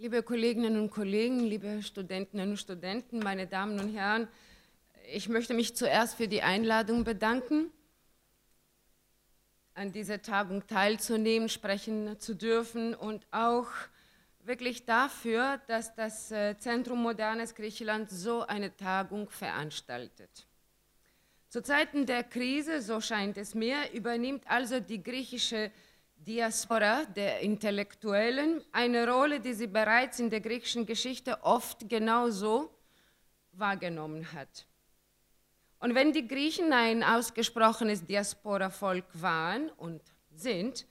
Liebe Kolleginnen und Kollegen, liebe Studentinnen und Studenten, meine Damen und Herren, ich möchte mich zuerst für die Einladung bedanken, an dieser Tagung teilzunehmen, sprechen zu dürfen und auch wirklich dafür, dass das äh, Zentrum Modernes Griechenland so eine Tagung veranstaltet. Zu Zeiten der Krise, so scheint es mir, übernimmt also die griechische Diaspora der Intellektuellen eine Rolle, die sie bereits in der griechischen Geschichte oft genauso wahrgenommen hat. Und wenn die Griechen ein ausgesprochenes Diaspora-Volk waren und sind,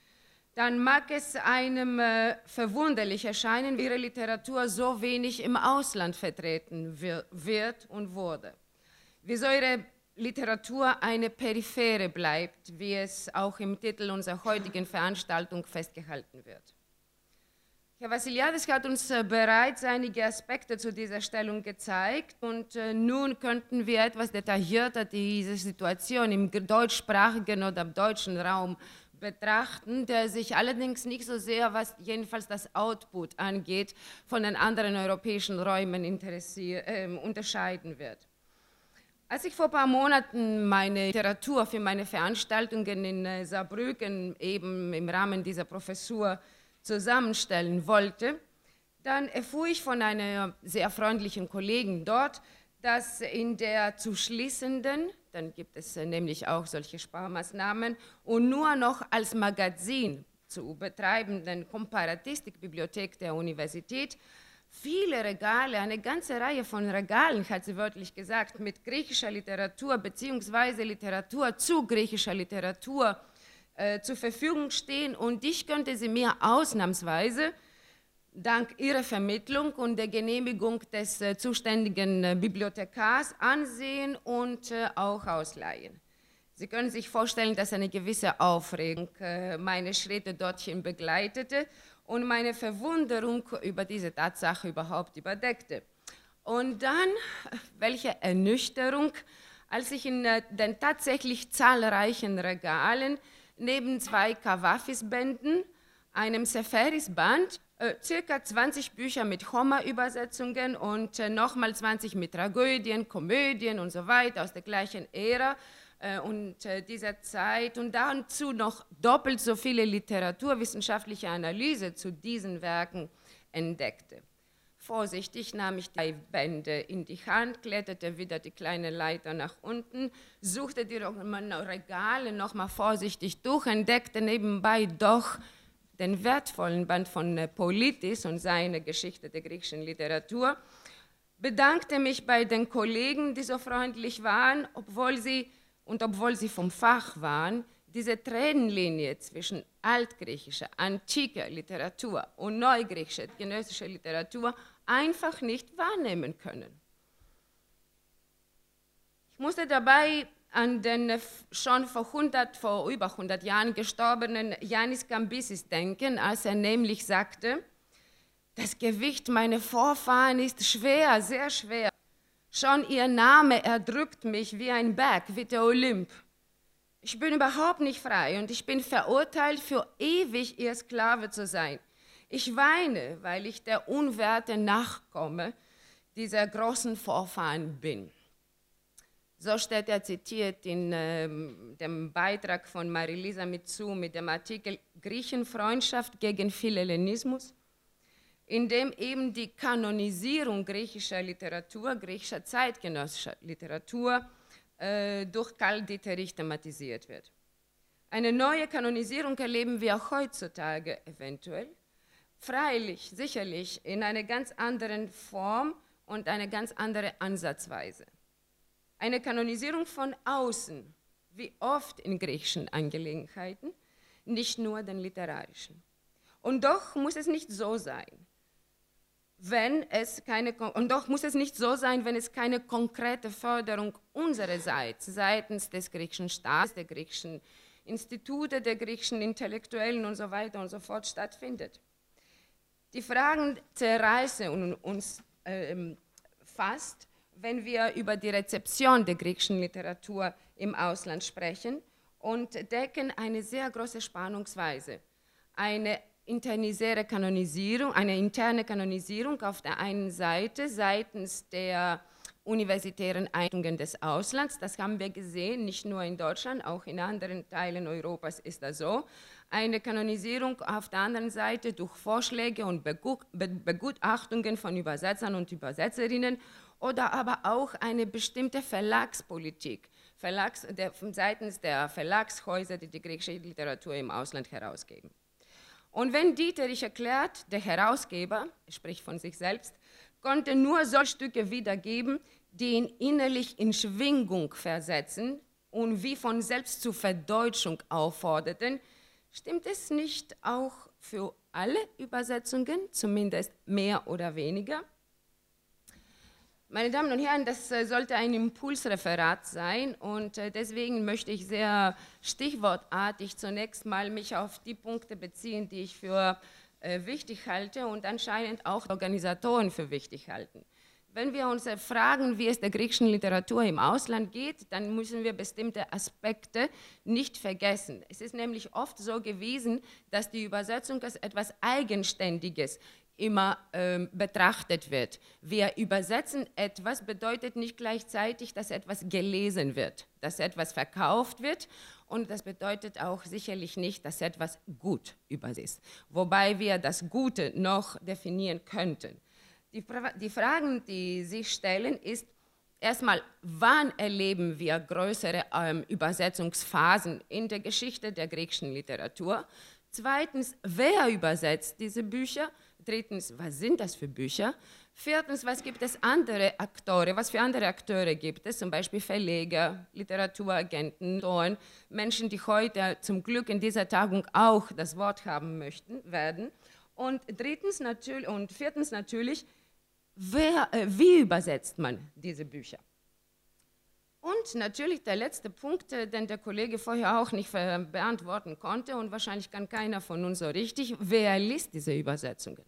dann mag es einem äh, verwunderlich erscheinen, wie ihre Literatur so wenig im Ausland vertreten wird und wurde. Wieso ihre Literatur eine Periphere bleibt, wie es auch im Titel unserer heutigen Veranstaltung festgehalten wird. Herr Vassiliadis hat uns äh, bereits einige Aspekte zu dieser Stellung gezeigt und äh, nun könnten wir etwas detaillierter diese Situation im deutschsprachigen oder im deutschen Raum betrachten, der sich allerdings nicht so sehr, was jedenfalls das Output angeht, von den anderen europäischen Räumen äh, unterscheiden wird. Als ich vor ein paar Monaten meine Literatur für meine Veranstaltungen in äh, Saarbrücken eben im Rahmen dieser Professur zusammenstellen wollte, dann erfuhr ich von einer sehr freundlichen Kollegin dort, dass in der zu schließenden, dann gibt es äh, nämlich auch solche Sparmaßnahmen, und nur noch als Magazin zu betreibenden Komparatistikbibliothek der Universität viele Regale, eine ganze Reihe von Regalen, hat sie wörtlich gesagt, mit griechischer Literatur bzw. Literatur zu griechischer Literatur äh, zur Verfügung stehen und ich könnte sie mir ausnahmsweise dank ihrer Vermittlung und der Genehmigung des äh, zuständigen äh, Bibliothekars ansehen und äh, auch ausleihen. Sie können sich vorstellen, dass eine gewisse Aufregung äh, meine Schritte dorthin begleitete und meine Verwunderung über diese Tatsache überhaupt überdeckte. Und dann, welche Ernüchterung, als ich in äh, den tatsächlich zahlreichen Regalen neben zwei Kawafis-Bänden, einem Seferis-Band, äh, circa 20 Bücher mit Homer-Übersetzungen und äh, nochmal 20 mit Tragödien, Komödien und so weiter aus der gleichen Ära und äh, dieser Zeit und dazu noch doppelt so viele literaturwissenschaftliche Analyse zu diesen Werken entdeckte. Vorsichtig nahm ich die Bände in die Hand, kletterte wieder die kleine Leiter nach unten, suchte die Regale nochmal vorsichtig durch, entdeckte nebenbei doch den wertvollen Band von äh, Politis und seine Geschichte der griechischen Literatur, bedankte mich bei den Kollegen, die so freundlich waren, obwohl sie und obwohl sie vom Fach waren, diese Trennlinie zwischen altgriechischer, antiker Literatur und neugriechischer, genössischer Literatur einfach nicht wahrnehmen können. Ich musste dabei an den schon vor, 100, vor über 100 Jahren gestorbenen Yanis Kambisis denken, als er nämlich sagte, das Gewicht meiner Vorfahren ist schwer, sehr schwer. Schon ihr Name erdrückt mich wie ein Berg, wie der Olymp. Ich bin überhaupt nicht frei und ich bin verurteilt, für ewig ihr Sklave zu sein. Ich weine, weil ich der Unwerte nachkomme, dieser großen Vorfahren bin. So steht er zitiert in äh, dem Beitrag von Marilisa Mitsu mit dem Artikel Griechenfreundschaft gegen Philhellenismus in dem eben die Kanonisierung griechischer Literatur, griechischer zeitgenössischer Literatur äh, durch Karl Dieterich thematisiert wird. Eine neue Kanonisierung erleben wir auch heutzutage eventuell, freilich, sicherlich in einer ganz anderen Form und einer ganz anderen Ansatzweise. Eine Kanonisierung von außen, wie oft in griechischen Angelegenheiten, nicht nur den literarischen. Und doch muss es nicht so sein wenn es keine, und doch muss es nicht so sein, wenn es keine konkrete Förderung unsererseits, seitens des griechischen Staates, der griechischen Institute, der griechischen Intellektuellen und so weiter und so fort stattfindet. Die Fragen zerreißen uns äh, fast, wenn wir über die Rezeption der griechischen Literatur im Ausland sprechen und decken eine sehr große Spannungsweise. Eine internisere Kanonisierung, eine interne Kanonisierung auf der einen Seite seitens der universitären Einrichtungen des Auslands. Das haben wir gesehen, nicht nur in Deutschland, auch in anderen Teilen Europas ist das so. Eine Kanonisierung auf der anderen Seite durch Vorschläge und Begutachtungen von Übersetzern und Übersetzerinnen oder aber auch eine bestimmte Verlagspolitik Verlags, der, seitens der Verlagshäuser, die die griechische Literatur im Ausland herausgeben. Und wenn Dieterich erklärt, der Herausgeber, spricht von sich selbst, konnte nur solche Stücke wiedergeben, die ihn innerlich in Schwingung versetzen und wie von selbst zur Verdeutschung aufforderten, stimmt es nicht auch für alle Übersetzungen, zumindest mehr oder weniger? Meine Damen und Herren, das äh, sollte ein Impulsreferat sein und äh, deswegen möchte ich sehr stichwortartig zunächst mal mich auf die Punkte beziehen, die ich für äh, wichtig halte und anscheinend auch Organisatoren für wichtig halten. Wenn wir uns fragen, wie es der griechischen Literatur im Ausland geht, dann müssen wir bestimmte Aspekte nicht vergessen. Es ist nämlich oft so gewesen, dass die Übersetzung als etwas Eigenständiges immer ähm, betrachtet wird. Wir übersetzen etwas, bedeutet nicht gleichzeitig, dass etwas gelesen wird, dass etwas verkauft wird und das bedeutet auch sicherlich nicht, dass etwas gut übersetzt, wobei wir das Gute noch definieren könnten. Die, die Fragen, die sich stellen, ist erstmal, wann erleben wir größere ähm, Übersetzungsphasen in der Geschichte der griechischen Literatur? Zweitens, wer übersetzt diese Bücher? Drittens, was sind das für Bücher? Viertens, was gibt es andere Akteure? Was für andere Akteure gibt es? Zum Beispiel Verleger, Literaturagenten, Menschen, die heute zum Glück in dieser Tagung auch das Wort haben möchten, werden. Und drittens natürlich, und viertens natürlich, wer, äh, wie übersetzt man diese Bücher? Und natürlich der letzte Punkt, äh, den der Kollege vorher auch nicht beantworten konnte und wahrscheinlich kann keiner von uns so richtig, wer liest diese Übersetzungen?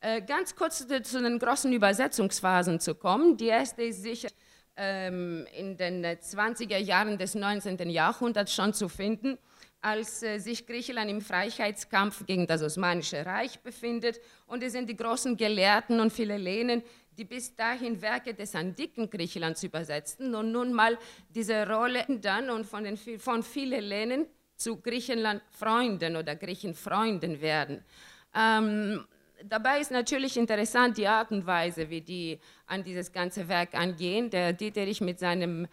Äh, ganz kurz zu den großen Übersetzungsphasen zu kommen. Die erste ist sicher ähm, in den 20er Jahren des 19. Jahrhunderts schon zu finden, als äh, sich Griechenland im Freiheitskampf gegen das Osmanische Reich befindet. Und es sind die großen Gelehrten und Philellenen, die bis dahin Werke des antiken Griechenlands übersetzten und nun mal diese Rolle dann und von, den, von Ländern zu Griechenland-Freunden oder Griechenfreunden werden. Ähm, dabei ist natürlich interessant die Art und Weise, wie die an dieses ganze Werk angehen. Der Dieterich mit seinem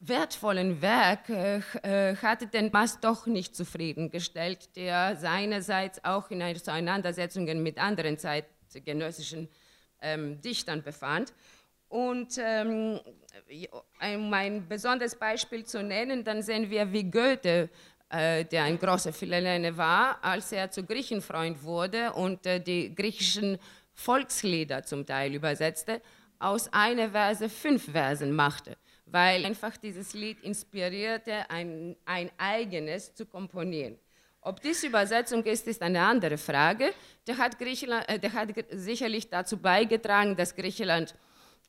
wertvollen Werk äh, äh hatte den Maß doch nicht zufriedengestellt, der seinerseits auch in Auseinandersetzungen mit anderen zeitgenössischen ähm, Dichtern befand. Und ähm, um ein besonderes Beispiel zu nennen, dann sehen wir, wie Goethe, der ein großer Philhellene war, als er zu Griechenfreund wurde und äh, die griechischen Volkslieder zum Teil übersetzte, aus einer Verse fünf Versen machte, weil einfach dieses Lied inspirierte, ein, ein eigenes zu komponieren. Ob dies Übersetzung ist, ist eine andere Frage. Der hat, Griechenland, äh, der hat sicherlich dazu beigetragen, dass Griechenland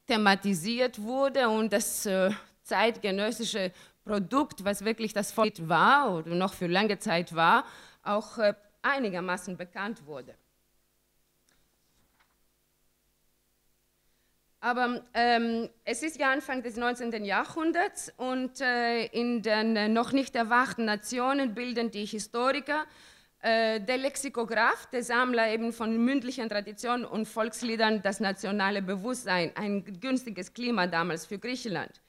thematisiert wurde und das äh, zeitgenössische Produkt, was wirklich das Volk war oder noch für lange Zeit war, auch äh, einigermaßen bekannt wurde. Aber ähm, es ist ja Anfang des 19. Jahrhunderts und äh, in den äh, noch nicht erwachten Nationen bilden die Historiker, äh, der Lexikograph, der Sammler eben von mündlichen Traditionen und Volksliedern das nationale Bewusstsein, ein günstiges Klima damals für Griechenland.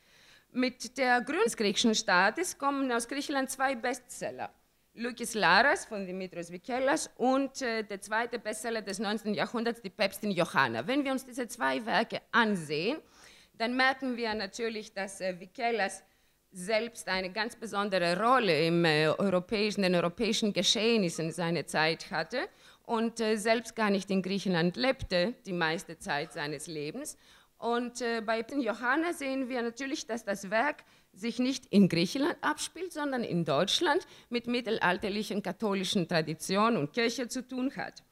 Mit der Gründung des griechischen Staates kommen aus Griechenland zwei Bestseller. Lukis Laras von Dimitrios Vikellas und äh, der zweite Bestseller des 19. Jahrhunderts, die Päpstin Johanna. Wenn wir uns diese zwei Werke ansehen, dann merken wir natürlich, dass äh, Vikellas selbst eine ganz besondere Rolle im äh, europäischen, den europäischen Geschehnissen seiner Zeit hatte und äh, selbst gar nicht in Griechenland lebte, die meiste Zeit seines Lebens. Und äh, bei Johanna sehen wir natürlich, dass das Werk sich nicht in Griechenland abspielt, sondern in Deutschland mit mittelalterlichen katholischen Tradition und Kirche zu tun hat.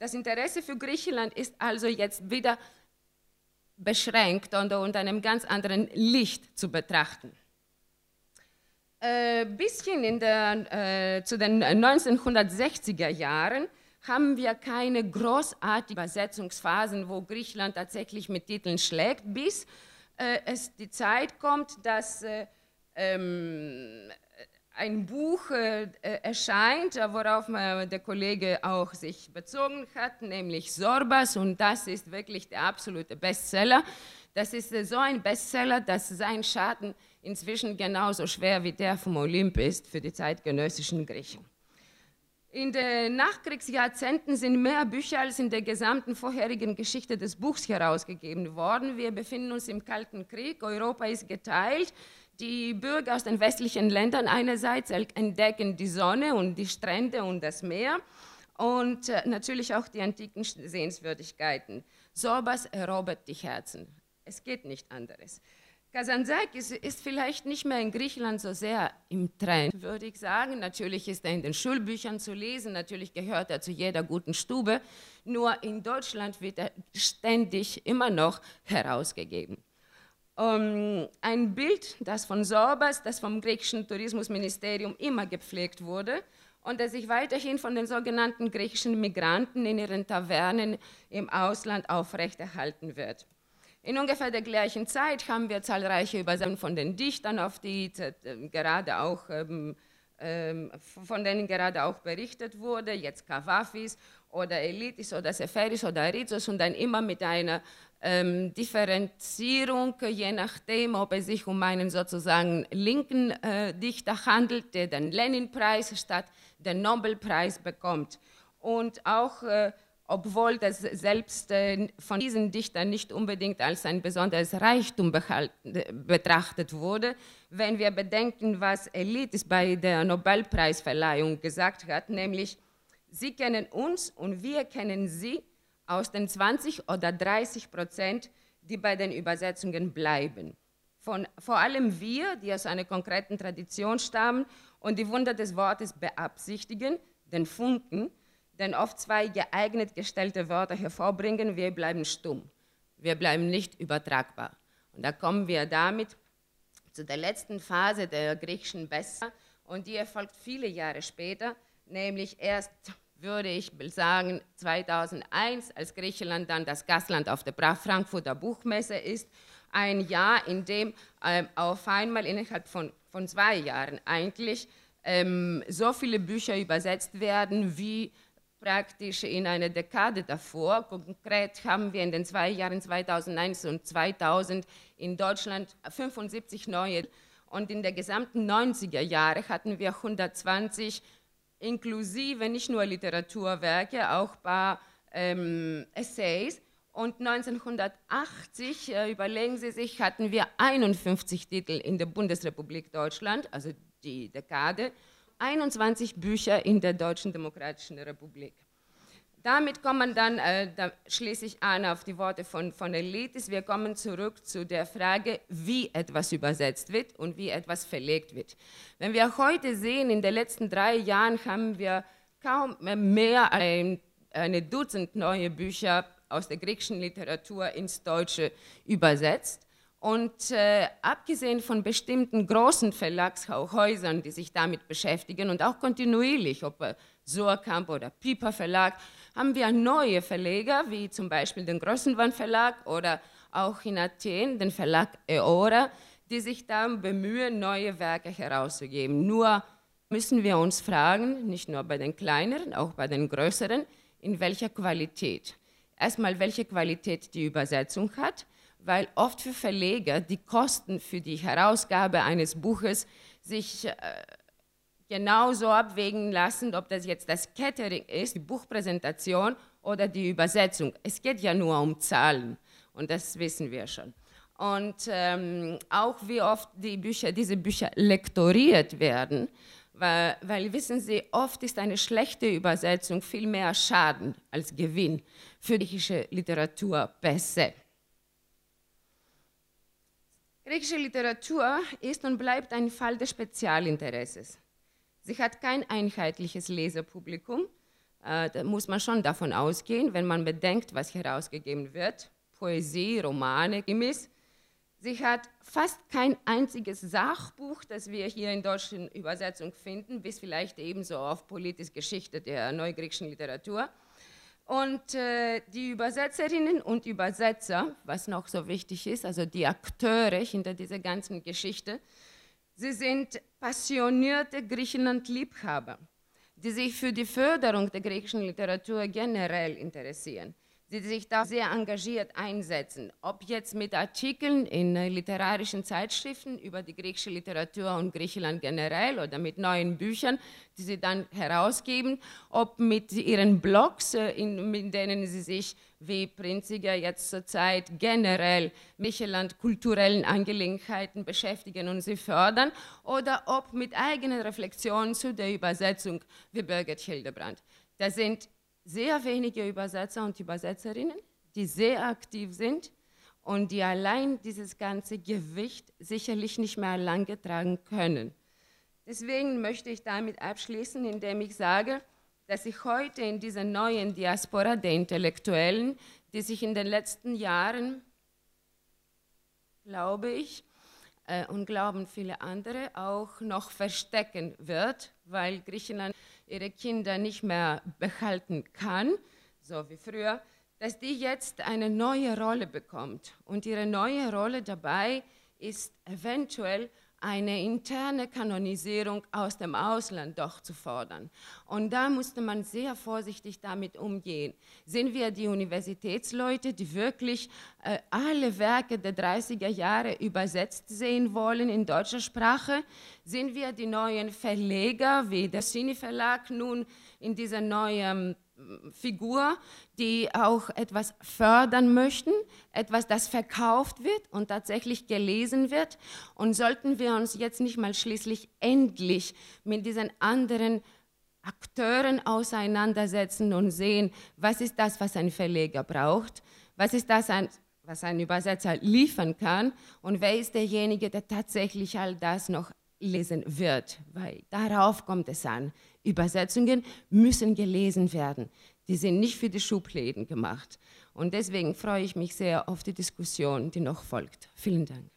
Das Interesse für Griechenland ist also jetzt wieder beschränkt und unter einem ganz anderen Licht zu betrachten. Äh, bisschen der, äh, zu den 1960er Jahren haben wir keine großartigen Übersetzungsphasen, wo Griechenland tatsächlich mit Titeln schlägt, bis äh, es die Zeit kommt, dass äh, ähm, ein Buch äh, äh erscheint, worauf der Kollege auch sich bezogen hat, nämlich Sorbas, und das ist wirklich der absolute Bestseller. Das ist äh, so ein Bestseller, dass sein Schaden inzwischen genauso schwer wie der vom Olymp ist für die zeitgenössischen Griechen. In den Nachkriegsjahrzehnten sind mehr Bücher als in der gesamten vorherigen Geschichte des Buchs herausgegeben worden. Wir befinden uns im Kalten Krieg, Europa ist geteilt. Die Bürger aus den westlichen Ländern einerseits entdecken die Sonne und die Strände und das Meer und äh, natürlich auch die antiken Sehenswürdigkeiten. Sowas erobert die Herzen. Es geht nicht anderes. Kazantzakis ist vielleicht nicht mehr in Griechenland so sehr im Trend, würde ich sagen. Natürlich ist er in den Schulbüchern zu lesen, natürlich gehört er zu jeder guten Stube, nur in Deutschland wird er ständig immer noch herausgegeben. Um, ähm, ein Bild, das von Sorbas, das vom griechischen Tourismusministerium immer gepflegt wurde und das sich weiterhin von den sogenannten griechischen Migranten in ihren Tavernen im Ausland aufrechterhalten wird. In ungefähr der gleichen Zeit haben wir zahlreiche Übersetzungen von den Dichtern, auf die äh, gerade auch, ähm, ähm, von denen gerade auch berichtet wurde, jetzt Kavafis oder Elitis oder Seferis oder Arizos und dann immer mit einer ähm, Differenzierung, je nachdem, ob es sich um einen sozusagen linken äh, Dichter handelt, der den Lenin-Preis statt den Nobelpreis bekommt. Und auch äh, obwohl das selbst äh, von diesen Dichtern nicht unbedingt als ein besonderes Reichtum betrachtet wurde. Wenn wir bedenken, was Elitis bei der Nobelpreisverleihung gesagt hat, nämlich, sie kennen uns und wir kennen sie aus den 20 oder 30 Prozent, die bei den Übersetzungen bleiben. Von, vor allem wir, die aus einer konkreten Tradition stammen und die Wunder des Wortes beabsichtigen, den Funken, denn oft zwei geeignet gestellte Wörter hervorbringen, wir bleiben stumm. Wir bleiben nicht übertragbar. Und da kommen wir damit zu der letzten Phase der griechischen Besser und die erfolgt viele Jahre später, nämlich erst, würde ich sagen, 2001, als Griechenland dann das Gastland auf der Frankfurter Buchmesse ist. Ein Jahr, in dem äh, auf einmal innerhalb von, von zwei Jahren eigentlich ähm, so viele Bücher übersetzt werden, wie praktisch in einer Dekade davor. Konkret haben wir in den zwei Jahren 2001 und 2000 in Deutschland 75 neue und in der gesamten 90er Jahre hatten wir 120 inklusive nicht nur Literaturwerke, auch ein paar ähm, Essays. Und 1980, äh, überlegen Sie sich, hatten wir 51 Titel in der Bundesrepublik Deutschland, also die Dekade. 21 Bücher in der Deutschen Demokratischen Republik. Damit kommt man dann, äh, da schließe ich an auf die Worte von, von Elitis, wir kommen zurück zu der Frage, wie etwas übersetzt wird und wie etwas verlegt wird. Wenn wir heute sehen, in den letzten drei Jahren haben wir kaum mehr als ein, eine Dutzend neue Bücher aus der griechischen Literatur ins Deutsche übersetzt. Und äh, abgesehen von bestimmten großen Verlagshäusern, die sich damit beschäftigen und auch kontinuierlich, ob äh, oder Piper Verlag, haben wir neue Verleger, wie zum Beispiel den Größenwand Verlag oder auch in Athen den Verlag Eora, die sich darum bemühen, neue Werke herauszugeben. Nur müssen wir uns fragen, nicht nur bei den kleineren, auch bei den größeren, in welcher Qualität. Erstmal, welche Qualität die Übersetzung hat, weil oft für Verleger die Kosten für die Herausgabe eines Buches sich äh, genauso abwägen lassen, ob das jetzt das Catering ist, die Buchpräsentation oder die Übersetzung. Es geht ja nur um Zahlen und das wissen wir schon. Und ähm, auch wie oft die Bücher, diese Bücher lektoriert werden, weil, weil, wissen Sie, oft ist eine schlechte Übersetzung viel mehr Schaden als Gewinn für die griechische Literatur per se. Griechische Literatur ist und bleibt ein Fall des Spezialinteresses. Sie hat kein einheitliches Leserpublikum. Äh, da muss man schon davon ausgehen, wenn man bedenkt, was herausgegeben wird. Poesie, Romane, Krimis. Sie hat fast kein einziges Sachbuch, das wir hier in deutschen Übersetzung finden, bis vielleicht ebenso auf politische Geschichte der neugriechischen Literatur. Und äh, die Übersetzerinnen und Übersetzer, was noch so wichtig ist, also die Akteure hinter dieser ganzen Geschichte, sie sind passionierte Griechenland-Liebhaber, die sich für die Förderung der griechischen Literatur generell interessieren die sich da sehr engagiert einsetzen, ob jetzt mit Artikeln in äh, literarischen Zeitschriften über die griechische Literatur und Griechenland generell oder mit neuen Büchern, die sie dann herausgeben, ob mit ihren Blogs, äh, in, in denen sie sich wie Prinziger jetzt zurzeit generell Griechenland kulturellen Angelegenheiten beschäftigen und sie fördern, oder ob mit eigenen Reflexionen zu der Übersetzung wie Birgit Hildebrand. Das sind sehr wenige Übersetzer und Übersetzerinnen, die sehr aktiv sind und die allein dieses ganze Gewicht sicherlich nicht mehr lange tragen können. Deswegen möchte ich damit abschließen, indem ich sage, dass ich heute in dieser neuen Diaspora der Intellektuellen, die sich in den letzten Jahren, glaube ich, äh, und glauben viele andere, auch noch verstecken wird, weil Griechenland ihre Kinder nicht mehr behalten kann, so wie früher, dass die jetzt eine neue Rolle bekommt. Und ihre neue Rolle dabei ist eventuell eine interne Kanonisierung aus dem Ausland doch zu fordern. Und da musste man sehr vorsichtig damit umgehen. Sind wir die Universitätsleute, die wirklich äh, alle Werke der 30er Jahre übersetzt sehen wollen in deutscher Sprache? Sind wir die neuen Verleger, wie der Cine Verlag nun in dieser neuen Figur, die auch etwas fördern möchten, etwas, das verkauft wird und tatsächlich gelesen wird. Und sollten wir uns jetzt nicht mal schließlich endlich mit diesen anderen Akteuren auseinandersetzen und sehen, was ist das, was ein Verleger braucht, was ist das, was ein Übersetzer liefern kann und wer ist derjenige, der tatsächlich all das noch lesen wird, weil darauf kommt es an. Übersetzungen müssen gelesen werden. Die sind nicht für die Schubläden gemacht. Und deswegen freue ich mich sehr auf die Diskussion, die noch folgt. Vielen Dank.